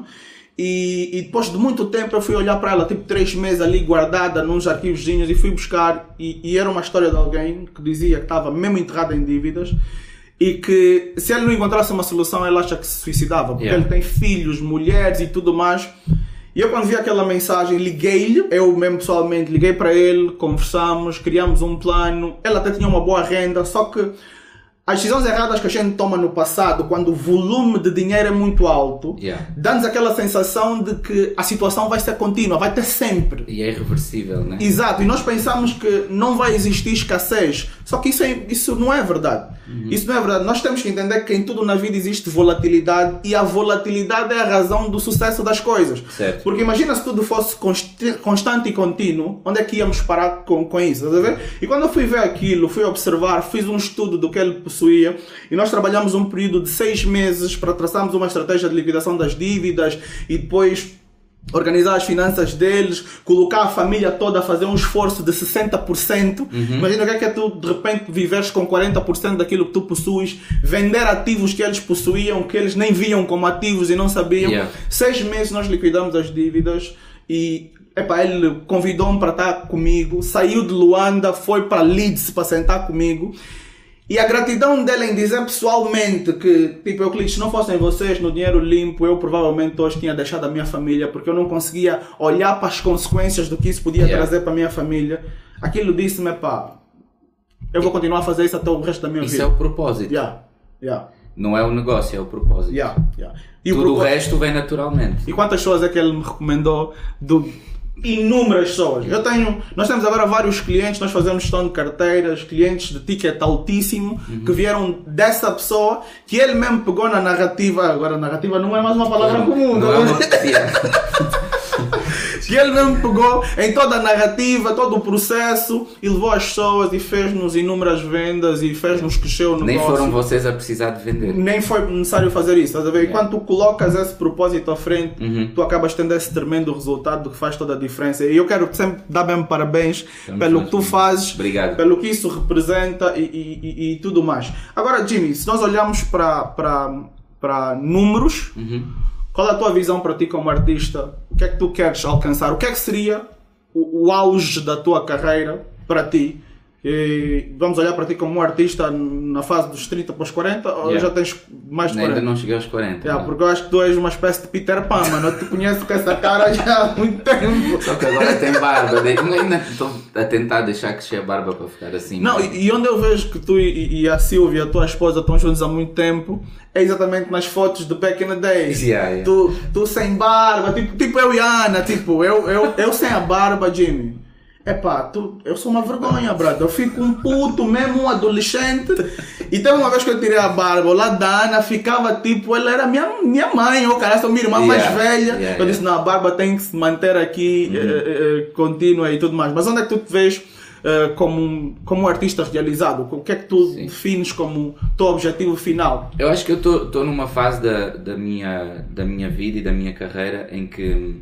e, e depois de muito tempo eu fui olhar para ela, tipo três meses ali guardada nos arquivozinhos e fui buscar. E, e era uma história de alguém que dizia que estava mesmo enterrado em dívidas e que se ele não encontrasse uma solução ele acha que se suicidava porque Yeah. ele tem filhos, mulheres e tudo mais. E eu quando vi aquela mensagem liguei-lhe, eu mesmo pessoalmente liguei para ele, conversamos, criamos um plano, ele até tinha uma boa renda, só que as decisões erradas que a gente toma no passado, quando o volume de dinheiro é muito alto, Yeah. dá-nos aquela sensação de que a situação vai ser contínua, vai ter sempre. E é irreversível, né? Exato, e nós pensamos que não vai existir escassez, só que isso, é- isso não é verdade. Isso não é verdade. Nós temos que entender que em tudo na vida existe volatilidade e a volatilidade é a razão do sucesso das coisas. Certo. Porque imagina se tudo fosse const- constante e contínuo, onde é que íamos parar com, com isso? Ver? E quando eu fui ver aquilo, fui observar, fiz um estudo do que ele possuía e nós trabalhamos um período de seis meses para traçarmos uma estratégia de liquidação das dívidas e depois organizar as finanças deles, colocar a família toda a fazer um esforço de 60%. Imagina o que é que tu de repente viveres com 40% daquilo que tu possuis, vender ativos que eles possuíam, que eles nem viam como ativos e não sabiam. Yeah. Seis meses nós liquidamos as dívidas e epá, ele convidou-me para estar comigo, saiu de Luanda, foi para Leeds para sentar comigo. E a gratidão dele em dizer pessoalmente que, tipo, eu se não fossem vocês no dinheiro limpo, eu provavelmente hoje tinha deixado a minha família, porque eu não conseguia olhar para as consequências do que isso podia Yeah. trazer para a minha família. Aquilo disse-me, pá, eu vou continuar a fazer isso até o resto da minha Isso é vida. o propósito. Yeah, yeah, Não é o negócio, é o propósito. yeah, yeah. E o Tudo o propósito- resto vem naturalmente. e quantas pessoas é que ele me recomendou do inúmeras pessoas. Eu tenho, nós temos agora vários clientes, nós fazemos gestão de carteiras, clientes de ticket altíssimo, que vieram dessa pessoa, que ele mesmo pegou na narrativa, agora narrativa não é mais uma palavra comum, Não é uma que ele mesmo pegou em toda a narrativa, todo o processo e levou as pessoas e fez-nos inúmeras vendas e fez-nos crescer o negócio. Nem foram vocês a precisar de vender. Nem foi necessário fazer isso, estás a ver? E quando tu colocas esse propósito à frente, tu acabas tendo esse tremendo resultado que faz toda a diferença. E eu quero sempre dar bem parabéns Estamos pelo que tu fazes, Obrigado. pelo que isso representa e, e- e- e tudo mais. Agora, Jimmy, se nós olharmos para, para, para números, Uhum. Qual é a tua visão para ti como artista? O que é que tu queres alcançar? O que é que seria o, o auge da tua carreira para ti? E vamos olhar para ti como um artista na fase dos 30 para os 40 ou Yeah. já tens mais de 40? Ainda não cheguei aos 40. Yeah, porque eu acho que tu és uma espécie de Peter Pan, mano. Eu te conheço com essa cara já há muito tempo. Só que agora tem barba. De- Ainda estou a tentar deixar crescer a barba para ficar assim. Não, e, e onde eu vejo que tu e, e a Silvia, a tua esposa, estão juntos há muito tempo, é exatamente nas fotos de back in the days. Yeah, yeah. Tu, tu sem barba, tipo, tipo eu e a Ana, tipo, eu, eu, eu sem a barba, Jimmy. Epá, tu, eu sou uma vergonha, brother. Eu fico um puto, mesmo um adolescente. E teve uma vez que eu tirei a barba, o lado da Ana ficava tipo, ela era minha, minha mãe, ou cara, sou minha irmã mais Yeah, velha. yeah, eu disse, não, a barba tem que se manter aqui eh, eh, eh, contínua e tudo mais. Mas onde é que tu te vês eh, como, um, como um artista realizado? O que é que tu Sim. defines como teu objetivo final? Eu acho que eu estou numa fase da, da, minha, da minha vida e da minha carreira em que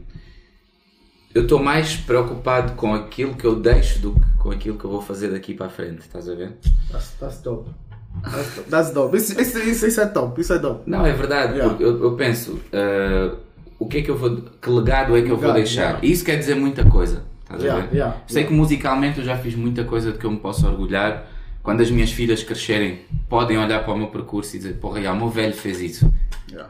eu estou mais preocupado com aquilo que eu deixo do que com aquilo que eu vou fazer daqui para a frente, estás a ver? That's, that's dope. That's dope. That's dope. Isso, isso, isso, isso é top. Isso é dope. Não, é verdade, Yeah. eu, eu penso ah, o que é que eu vou, que legado é que eu vou deixar? yeah. Isso quer dizer muita coisa, estás a Yeah, ver? yeah, Sei que musicalmente eu já fiz muita coisa de que eu me posso orgulhar. Quando as minhas filhas crescerem, podem olhar para o meu percurso e dizer, porra, já, o meu velho fez isso.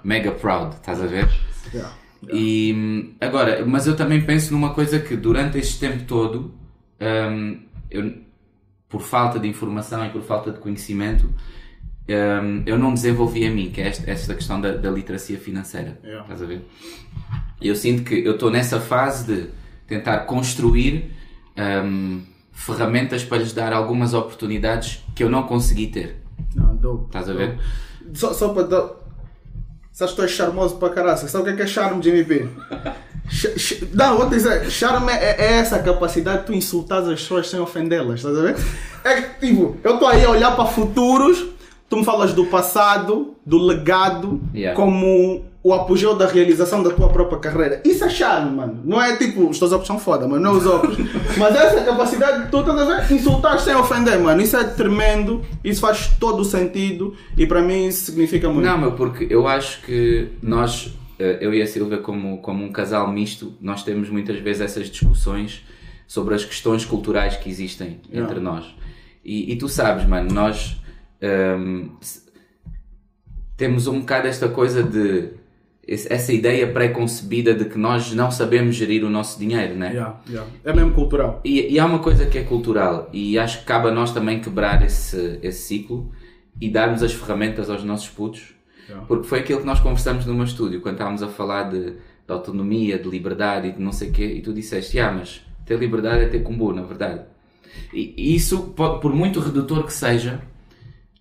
Mega proud, estás a ver? Yeah. E agora, mas eu também penso numa coisa que durante este tempo todo, hum, eu, por falta de informação e por falta de conhecimento, hum, eu não desenvolvi a mim, que é esta, esta questão da, da literacia financeira. Yeah. Estás a ver? Eu sinto que eu estou nessa fase de tentar construir hum, ferramentas para lhes dar algumas oportunidades que eu não consegui ter. Não, dope. Estás a ver? Só, só para dar. Sabes que tu és charmoso para caraça. Sabe o que é, que é charme, Jimmy P? Ch- Não, vou te dizer, charme é, é essa capacidade de tu insultar as pessoas sem ofendê-las, estás a ver? É que, tipo, eu estou aí a olhar para futuros, tu me falas do passado, do legado, Yeah. como o apogeu da realização da tua própria carreira. Isso é charme, mano. Não é tipo, os teus óculos são foda, mano, não os óculos. Mas essa capacidade de tu, estás a ver, insultar sem ofender, mano. Isso é tremendo, isso faz todo o sentido e para mim isso significa muito. Não, meu, porque eu acho que nós, eh, eu e a Silvia, como, como um casal misto, nós temos muitas vezes essas discussões sobre as questões culturais que existem Yeah. entre nós. E, e tu sabes, mano, nós ehm, se- temos um bocado esta coisa de. Essa ideia pré-concebida de que nós não sabemos gerir o nosso dinheiro, né? Yeah, yeah. É mesmo cultural. E, e há uma coisa que é cultural e acho que cabe a nós também quebrar esse, esse ciclo e darmos as ferramentas aos nossos putos Yeah. porque foi aquilo que nós conversamos no meu estúdio quando estávamos a falar de, de autonomia, de liberdade e de não sei o quê e tu disseste, ah mas ter liberdade é ter combo, na verdade e, e isso, po- por muito redutor que seja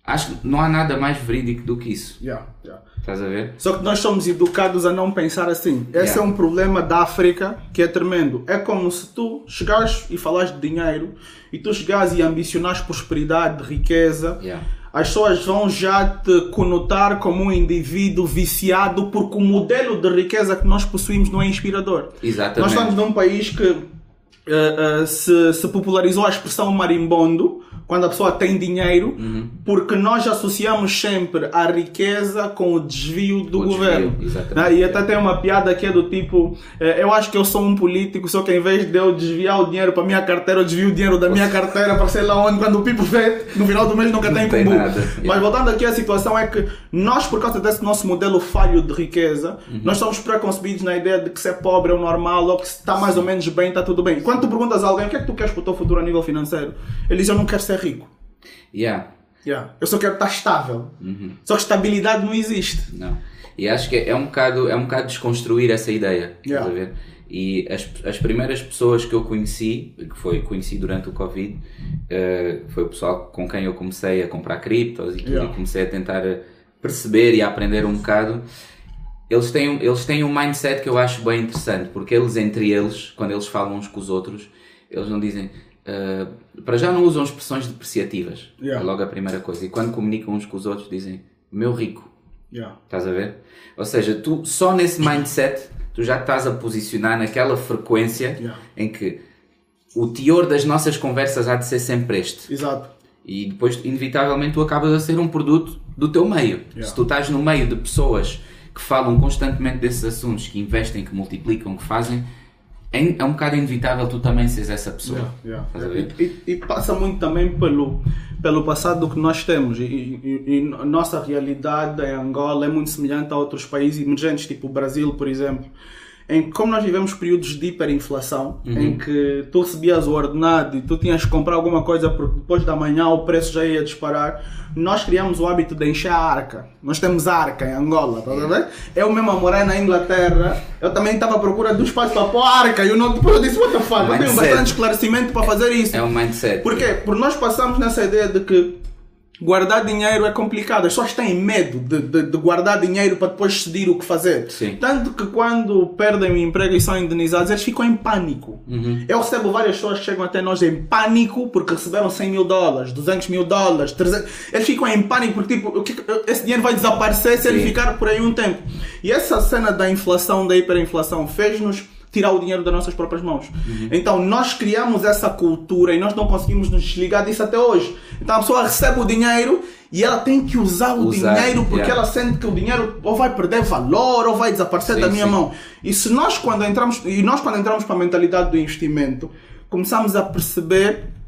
acho que não há nada mais verídico do que isso Yeah, yeah. Estás a ver? Só que nós somos educados a não pensar assim. Esse Yeah. é um problema da África que é tremendo. É como se tu chegares e falares de dinheiro e tu chegares e ambicionares prosperidade, riqueza. Yeah. As pessoas vão já te conotar como um indivíduo viciado porque o modelo de riqueza que nós possuímos não é inspirador. Exatamente. Nós estamos num país que eh, eh, se, se popularizou a expressão marimbondo quando a pessoa tem dinheiro, Uhum. porque nós associamos sempre a riqueza com o desvio do O governo. Né? E até tem uma piada que é do tipo: eh, eu acho que eu sou um político, só que em vez de eu desviar o dinheiro para a minha carteira, eu desvio o dinheiro da minha carteira para sei lá onde, quando o Pipo vê, no final do mês nunca tem tem combo. nada. Mas Yeah. voltando aqui à situação é que nós, por causa desse nosso modelo falho de riqueza, Uhum. nós estamos preconcebidos na ideia de que ser pobre é o normal ou que se está mais ou menos bem, está tudo bem. Quando tu perguntas a alguém o que é que tu queres para o teu futuro a nível financeiro, ele diz eu não quero ser rico. Yeah. Yeah. Eu só quero estar estável. Uhum. Só que estabilidade não existe. Não. E acho que é um bocado, é um bocado desconstruir essa ideia. Yeah. Estás a ver? E as, as primeiras pessoas que eu conheci, que foi conheci durante o Covid, eh, foi o pessoal com quem eu comecei a comprar criptos e tudo, Yeah. e comecei a tentar perceber e a aprender um bocado. Eles têm, eles têm um mindset que eu acho bem interessante, porque eles, entre eles, quando eles falam uns com os outros, eles não dizem. Eh, para já não usam expressões depreciativas. Yeah. É logo a primeira coisa. E quando comunicam uns com os outros, dizem: Meu rico. Yeah. Estás a ver? Ou seja, tu só nesse mindset tu já estás a posicionar naquela frequência Yeah. em que o teor das nossas conversas há de ser sempre este. Exato. E depois, inevitavelmente, tu acabas a ser um produto do teu meio. Yeah. Se tu estás no meio de pessoas que falam constantemente desses assuntos, que investem, que multiplicam, que fazem, é, é um bocado inevitável tu também seres essa pessoa. Yeah, yeah. ver? E, e passa muito também pelo, pelo passado que nós temos. E, e- e a nossa realidade em Angola é muito semelhante a outros países emergentes, tipo o Brasil, por exemplo. Em que, como nós vivemos períodos de hiperinflação, em que tu recebias o ordenado e tu tinhas que comprar alguma coisa porque depois da manhã o preço já ia disparar, nós criamos o hábito de encher a arca. Nós temos arca em Angola, estás a ver? Eu mesmo a morar na Inglaterra, eu também estava à procura de um espaço para pôr a arca e eu, não, depois eu disse, what the fuck, eu tenho bastante esclarecimento para fazer isso. É um mindset. Por quê? Porque nós passamos nessa ideia de que guardar dinheiro é complicado. As pessoas têm medo de, de- de guardar dinheiro para depois decidir o que fazer. Sim. Tanto que quando perdem o emprego e são indenizados, eles ficam em pânico. Uhum. Eu recebo várias pessoas que chegam até nós em pânico porque receberam 100 mil dólares, 200 mil dólares, 300... Eles ficam em pânico porque tipo, esse dinheiro vai desaparecer se ele Sim. ficar por aí um tempo. E essa cena da inflação, da hiperinflação, fez-nos tirar o dinheiro das nossas próprias mãos. Então nós criamos essa cultura e nós não conseguimos nos desligar disso até hoje. Então a pessoa recebe o dinheiro e ela tem que usar o Usar, dinheiro porque yeah. ela sente que o dinheiro ou vai perder valor ou vai desaparecer Sim, da minha sim. mão. E se nós quando entramos e nós quando entramos para a mentalidade do investimento, começamos a perceber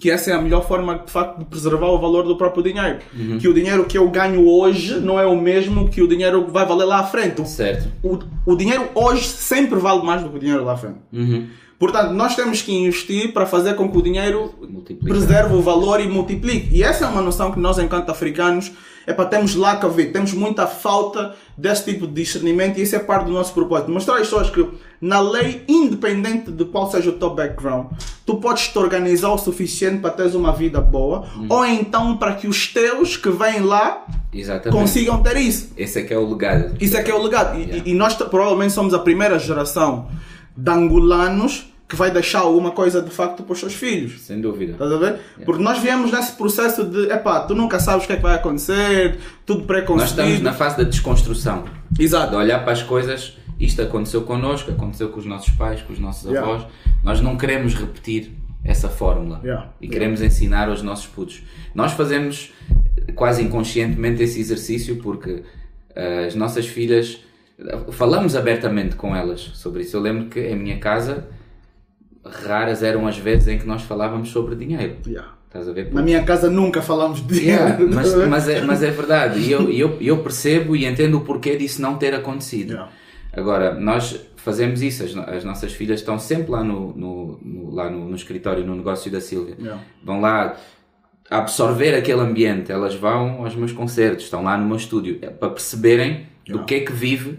que essa é a melhor forma de facto de preservar o valor do próprio dinheiro. Uhum. Que o dinheiro que eu ganho hoje não é o mesmo que o dinheiro que vai valer lá à frente. Certo. O, o dinheiro hoje sempre vale mais do que o dinheiro lá à frente. Uhum. Portanto, nós temos que investir para fazer com que o dinheiro Multiplica. preserve o valor e multiplique. E essa é uma noção que nós, enquanto africanos, é para termos lá que ver. Temos muita falta desse tipo de discernimento e isso é parte do nosso propósito. Mostrar às pessoas que, na lei, independente de qual seja o teu background, tu podes te organizar o suficiente para teres uma vida boa ou então para que os teus que vêm lá Exatamente. consigam ter isso. Esse é que é o legado. Isso é que é o legado. E, Yeah. e nós t- provavelmente somos a primeira geração de angolanos que vai deixar alguma coisa de facto para os seus filhos. Sem dúvida. Estás a ver? Porque nós viemos nesse processo de, epá, tu nunca sabes o que é que vai acontecer, tudo Nós preconcebido. estamos na fase da desconstrução. De Exato. olhar para as coisas, isto aconteceu connosco, aconteceu com os nossos pais, com os nossos Yeah. avós. Nós não queremos repetir essa fórmula. Yeah. E queremos ensinar aos nossos putos. Nós fazemos quase inconscientemente esse exercício porque eh, as nossas filhas falamos abertamente com elas sobre isso. Eu lembro que em minha casa raras eram as vezes em que nós falávamos sobre dinheiro. Yeah. Estás a ver? Na minha casa nunca falamos de Yeah, dinheiro. mas, a ver? mas, é, mas é verdade, e eu, eu, eu percebo e entendo o porquê disso não ter acontecido. Yeah. Agora, nós fazemos isso, as, as nossas filhas estão sempre lá no, no, no- lá no, no escritório, no negócio da Sílvia. Yeah. Vão lá absorver aquele ambiente, elas vão aos meus concertos, estão lá no meu estúdio, é para perceberem do Yeah. que é que vive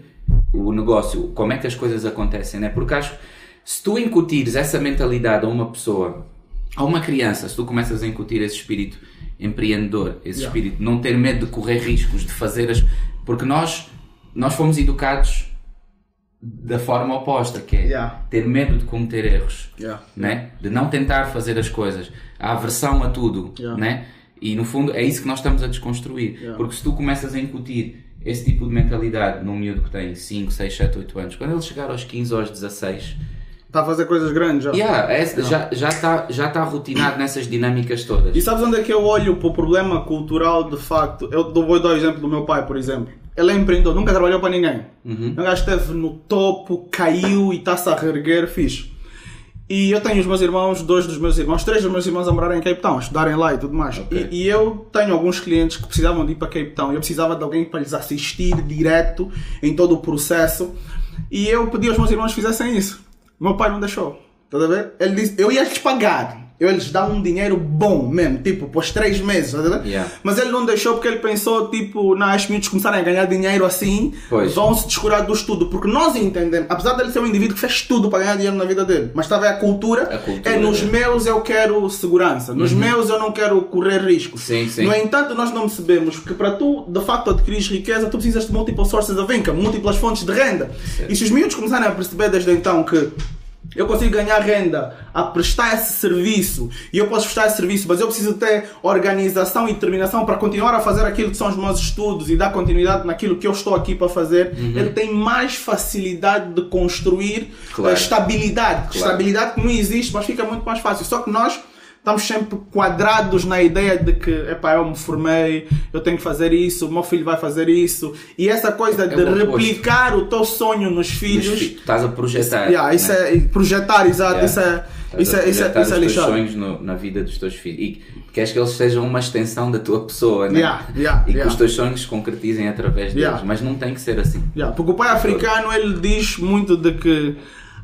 o negócio, como é que as coisas acontecem, né? Porque acho que se tu incutires essa mentalidade a uma pessoa, a uma criança, se tu começas a incutir esse espírito empreendedor, esse Yeah. espírito de não ter medo de correr riscos, de fazer as. Porque nós, nós fomos educados da forma oposta, que é Yeah. ter medo de cometer erros, Yeah. né? de não tentar fazer as coisas, a aversão a tudo. Né? E no fundo é isso que nós estamos a desconstruir. Porque se tu começas a incutir esse tipo de mentalidade num miúdo que tem 5, 6, 7, 8 anos, quando ele chegar aos 15 ou aos 16, Está a fazer coisas grandes já. yeah, é- já está já tá, já tá rotinado nessas dinâmicas todas. E sabes onde é que eu olho para o problema cultural de facto? Eu vou dar o exemplo do meu pai, por exemplo. Ele é empreendedor, nunca trabalhou para ninguém. Uhum. O gajo esteve no topo, caiu e está-se a reerguer, fixe. E eu tenho os meus irmãos, dois dos meus irmãos, três dos meus irmãos a morarem em Cape Town, a estudarem lá e tudo mais. Ok. E, e eu tenho alguns clientes que precisavam de ir para Cape Town. Eu precisava de alguém para lhes assistir direto em todo o processo. E eu pedi aos meus irmãos que fizessem isso. Meu pai não deixou. A ver? Ele disse, eu ia lhes pagar. Eles dão um dinheiro bom mesmo, tipo, pós três meses, tá? Yeah. Mas ele não deixou porque ele pensou, tipo, não, as miúdos começarem a ganhar dinheiro assim, Pois. vão se descurar do estudo. Porque nós entendemos, apesar dele ser um indivíduo que fez tudo para ganhar dinheiro na vida dele, mas estava a cultura, A cultura, é nos é. meus eu quero segurança, nos meus eu não quero correr risco. Sim, sim. No entanto, nós não percebemos que para tu, de facto, adquirir riqueza, tu precisas de multiple sources of income, múltiplas fontes de renda. E se os miúdos começarem a perceber desde então que eu consigo ganhar renda a prestar esse serviço e eu posso prestar esse serviço, mas eu preciso ter organização e determinação para continuar a fazer aquilo que são os meus estudos e dar continuidade naquilo que eu estou aqui para fazer, ele tem mais facilidade de construir Claro. a estabilidade. Claro. Estabilidade que não existe, mas fica muito mais fácil. Só que nós estamos sempre quadrados na ideia de que, epá, eu me formei, eu tenho que fazer isso, o meu filho vai fazer isso. E essa coisa de o oposto. replicar o teu sonho nos filhos. fi- estás a projetar. Yeah, isso né? é projetar, exato, Yeah. isso é, Estás isso é, isso é, isso é os teus lixado. sonhos no- na vida dos teus filhos e queres que eles sejam uma extensão da tua pessoa, né? Yeah, yeah, e que os teus sonhos se concretizem através deles, mas não tem que ser assim. Porque o pai africano ele diz muito de que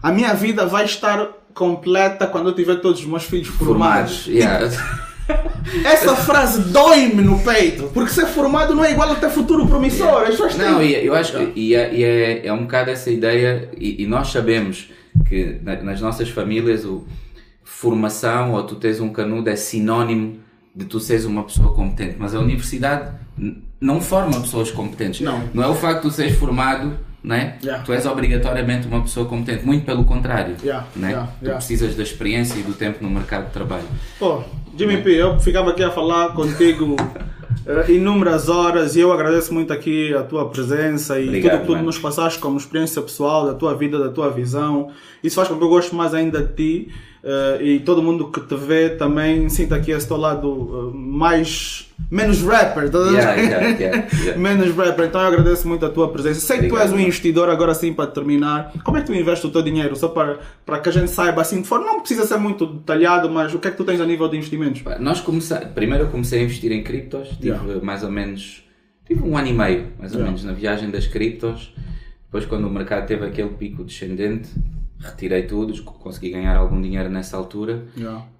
a minha vida vai estar completa quando eu tiver todos os meus filhos formados. Formados. Yeah. Essa frase dói-me no peito, porque ser formado não é igual a ter futuro promissor. As pessoas Não, têm- eu acho que e é, e é, é um bocado essa ideia, e, e nós sabemos que na- nas nossas famílias o formação ou tu tens um canudo é sinónimo de tu seres uma pessoa competente, mas a universidade não forma pessoas competentes. Não. Não é o facto de tu seres formado, né? Yeah. Tu és obrigatoriamente uma pessoa competente, muito pelo contrário. Yeah, né? yeah, tu precisas da experiência e do tempo no mercado de trabalho. Pô, Jimmy P, eu ficava aqui a falar contigo eh, inúmeras horas e eu agradeço muito aqui a tua presença e Obrigado, tudo que tu mano. nos passaste como experiência pessoal, da tua vida, da tua visão. Isso faz com que eu goste mais ainda de ti eh, e todo mundo que te vê também sinta aqui esse teu lado eh, mais. menos rapper, tá Yeah, yeah, yeah. Menos rapper, então eu agradeço muito a tua presença. Sei que tu és Obrigado, um investidor, agora sim para terminar. Como é que tu investes o teu dinheiro? Só para, para que a gente saiba assim de forma. Não precisa ser muito detalhado, mas o que é que tu tens a nível de investimentos? Nós comecei, primeiro eu comecei a investir em criptos, tive mais ou menos, tive um ano e meio, mais ou menos, na viagem das criptos. Depois quando o mercado teve aquele pico descendente, retirei tudo, consegui ganhar algum dinheiro nessa altura.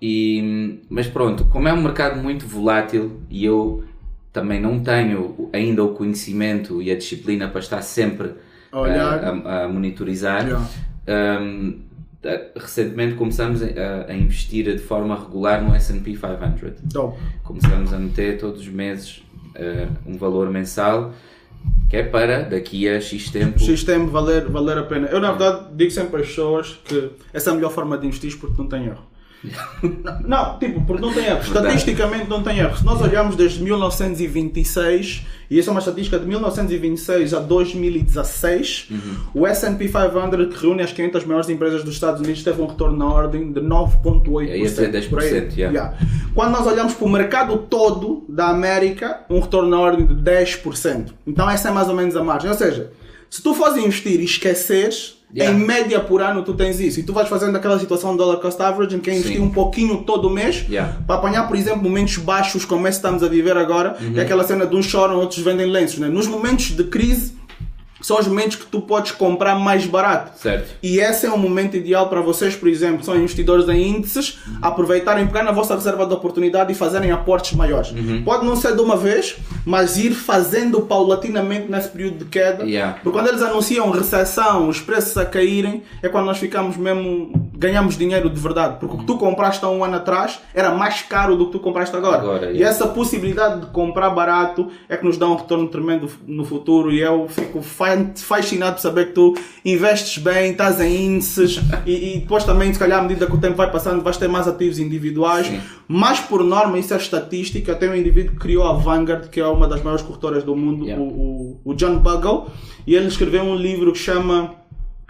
E, mas pronto, como é um mercado muito volátil e eu também não tenho ainda o conhecimento e a disciplina para estar sempre A olhar. a, a- monitorizar, Yeah. um, eh, recentemente começamos a, a investir de forma regular no S&P 500. Top. Começamos a meter todos os meses eh, um valor mensal que é para daqui a X tempo. X tempo valer, valer a pena. Eu, na verdade, digo sempre às pessoas que essa é a melhor forma de investir porque não tem erro. Não, tipo, porque não tem erro. Estatisticamente não tem erro. Se nós olharmos desde 1926, e essa é uma estatística de 1926 a 2016, o S&P 500, que reúne as 500 maiores empresas dos Estados Unidos, teve um retorno na ordem de 9,8%. Ia dizer 10%, por aí. yeah. Yeah. Quando nós olhamos para o mercado todo da América, um retorno na ordem de 10%. Então essa é mais ou menos a margem. Ou seja, se tu fores investir e esqueceres, Yeah. em média por ano tu tens isso. E tu vais fazendo aquela situação de dollar cost average em que é investir um pouquinho todo mês Yeah. para apanhar, por exemplo, momentos baixos como esse que estamos a viver agora. Uhum. É aquela cena de uns choram, outros vendem lenços. Né? Nos momentos de crise, são os momentos que tu podes comprar mais barato. Certo. E esse é um momento ideal para vocês, por exemplo, são investidores em índices, aproveitarem, pegar na vossa reserva de oportunidade e fazerem aportes maiores. Pode não ser de uma vez, mas ir fazendo paulatinamente nesse período de queda. Yeah. Porque quando eles anunciam recessão, os preços a caírem, é quando nós ficamos mesmo, ganhamos dinheiro de verdade. Porque o que tu compraste há um ano atrás era mais caro do que tu compraste agora. Agora, E yeah. essa possibilidade de comprar barato é que nos dá um retorno tremendo no futuro e eu fico fa- fascinado de saber que tu investes bem, estás em índices e, e depois também, se calhar, à medida que o tempo vai passando, vais ter mais ativos individuais. Sim. Mas por norma, isso é estatística. Tem um indivíduo que criou a Vanguard, que é uma das maiores corretoras do mundo, Yeah. o, o, o John Bogle, e ele escreveu um livro que chama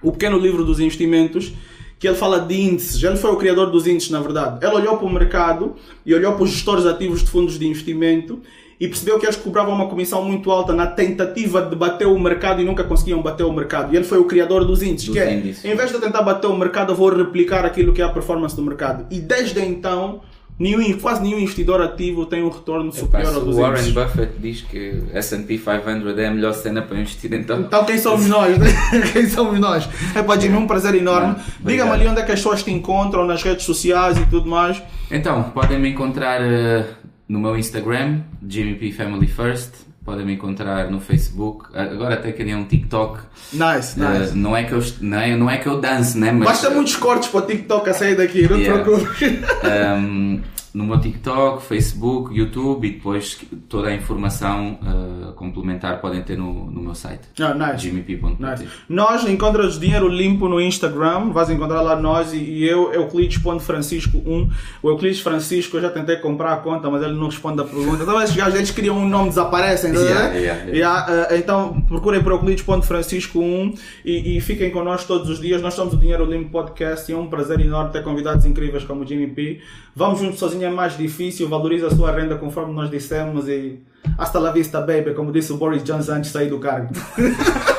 O Pequeno Livro dos Investimentos, que ele fala de índices. Ele foi o criador dos índices, na verdade. Ele olhou para o mercado e olhou para os gestores ativos de fundos de investimento e percebeu que eles cobravam uma comissão muito alta na tentativa de bater o mercado e nunca conseguiam bater o mercado. E ele foi o criador dos índices, Dos que é, índices. em vez de tentar bater o mercado, eu vou replicar aquilo que é a performance do mercado. E desde então, nenhum, quase nenhum investidor ativo tem um retorno superior ao o dos Warren índices. Buffett diz que S&P 500 é a melhor cena para investir então. Então quem somos nós? quem somos nós? É para Jimmy, um prazer enorme. Ah, Diga-me ali onde é que as pessoas te encontram, nas redes sociais e tudo mais. Então, podem me encontrar eh, no meu Instagram, JimmyP Family First. Podem me encontrar no Facebook. Agora até criei um TikTok. Nice, Eh, nice. não, é que eu, não, é, não é que eu dance, né? Mas, Basta muitos cortes para o TikTok a sair daqui, não te Yeah. preocupes. Ehm, no meu TikTok, Facebook, YouTube e depois toda a informação eh, complementar podem ter no, no meu site. Ah, nice. jimmyp.pt. Nice. Nós encontras dinheiro limpo no Instagram, vais encontrar lá nós e, e eu, Euclides.francisco1. O Euclides Francisco, eu já tentei comprar a conta, mas ele não responde a pergunta. Então esses gajos, eles criam um nome, desaparecem, Yeah, yeah, yeah. Yeah, eh, então procurem por Euclides.francisco1 e, e fiquem connosco todos os dias. Nós somos o Dinheiro Limpo Podcast e é um prazer enorme ter convidados incríveis como o Jimmy P. Vamos juntos sozinho é mais difícil, valoriza a sua renda conforme nós dissemos e hasta la vista, baby, como disse o Boris Johnson antes de sair do cargo.